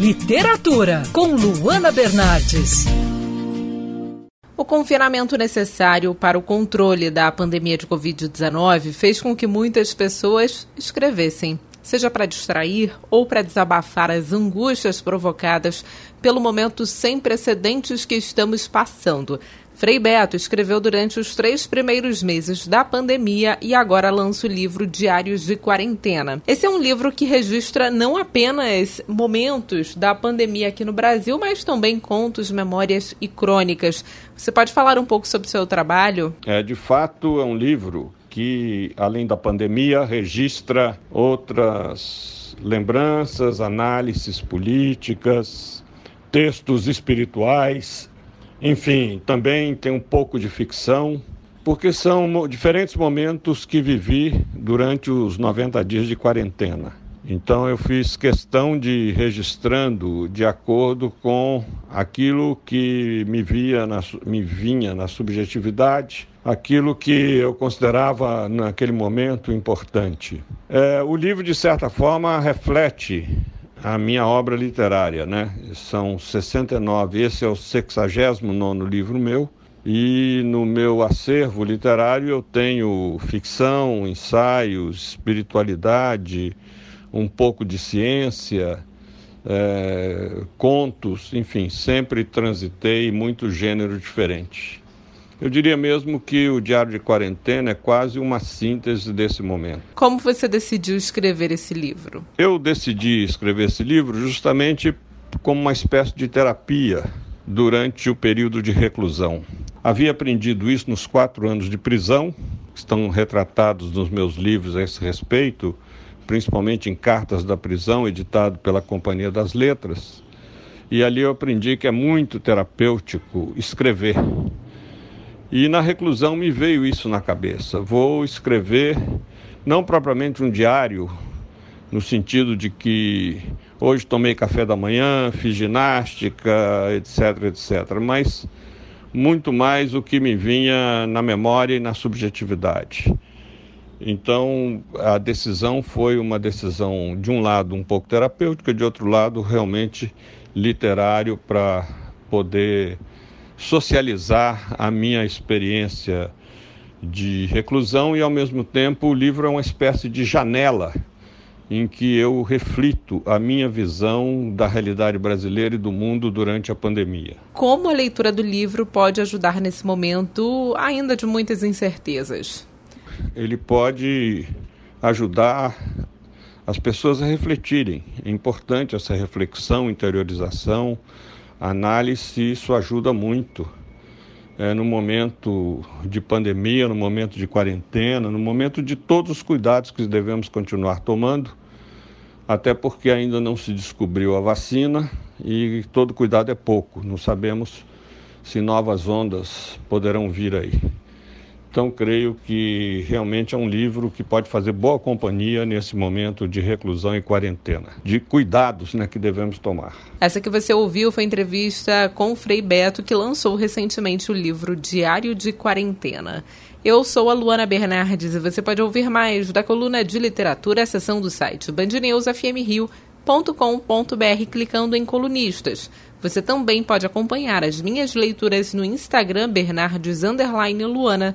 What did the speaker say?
Literatura, com Luana Bernardes. O confinamento necessário para o controle da pandemia de Covid-19 fez com que muitas pessoas escrevessem, seja para distrair ou para desabafar as angústias provocadas pelo momento sem precedentes que estamos passando. Frei Beto escreveu durante os três primeiros meses da pandemia e agora lança o livro Diários de Quarentena. Esse é um livro que registra não apenas momentos da pandemia aqui no Brasil, mas também contos, memórias e crônicas. Você pode falar um pouco sobre o seu trabalho? É, de fato, é um livro que, além da pandemia, registra outras lembranças, análises políticas, textos espirituais enfim, também tem um pouco de ficção, porque são diferentes momentos que vivi durante os 90 dias de quarentena. Então eu fiz questão de ir registrando de acordo com aquilo que me, via na, me vinha na subjetividade, aquilo que eu considerava naquele momento importante. É, o livro, de certa forma, reflete a minha obra literária, né? São 69, esse é o 69 livro meu. E no meu acervo literário eu tenho ficção, ensaios, espiritualidade, um pouco de ciência, é, contos, enfim, sempre transitei muito gênero diferente. Eu diria mesmo que o Diário de Quarentena é quase uma síntese desse momento. Como você decidiu escrever esse livro? Eu decidi escrever esse livro justamente como uma espécie de terapia durante o período de reclusão. Havia aprendido isso nos quatro anos de prisão, estão retratados nos meus livros a esse respeito, principalmente em Cartas da Prisão, editado pela Companhia das Letras. E ali eu aprendi que é muito terapêutico escrever. E na reclusão me veio isso na cabeça. Vou escrever, não propriamente um diário, no sentido de que hoje tomei café da manhã, fiz ginástica, etc, etc, mas muito mais o que me vinha na memória e na subjetividade. Então, a decisão foi uma decisão, de um lado, um pouco terapêutica, de outro lado, realmente literário para poder socializar a minha experiência de reclusão e, ao mesmo tempo, o livro é uma espécie de janela em que eu reflito a minha visão da realidade brasileira e do mundo durante a pandemia. Como a leitura do livro pode ajudar nesse momento ainda de muitas incertezas? Ele pode ajudar as pessoas a refletirem. É importante essa reflexão, interiorização, análise, isso ajuda muito. É, no momento de pandemia, no momento de quarentena, no momento de todos os cuidados que devemos continuar tomando, até porque ainda não se descobriu a vacina e todo cuidado é pouco. Não sabemos se novas ondas poderão vir aí. Então, creio que realmente é um livro que pode fazer boa companhia nesse momento de reclusão e quarentena, de cuidados né, que devemos tomar. Essa que você ouviu foi entrevista com o Frei Beto, que lançou recentemente o livro Diário de Quarentena. Eu sou a Luana Bernardes e você pode ouvir mais da coluna de literatura, seção do site bandnewsfmrio.com.br clicando em colunistas. Você também pode acompanhar as minhas leituras no Instagram Bernardes Luana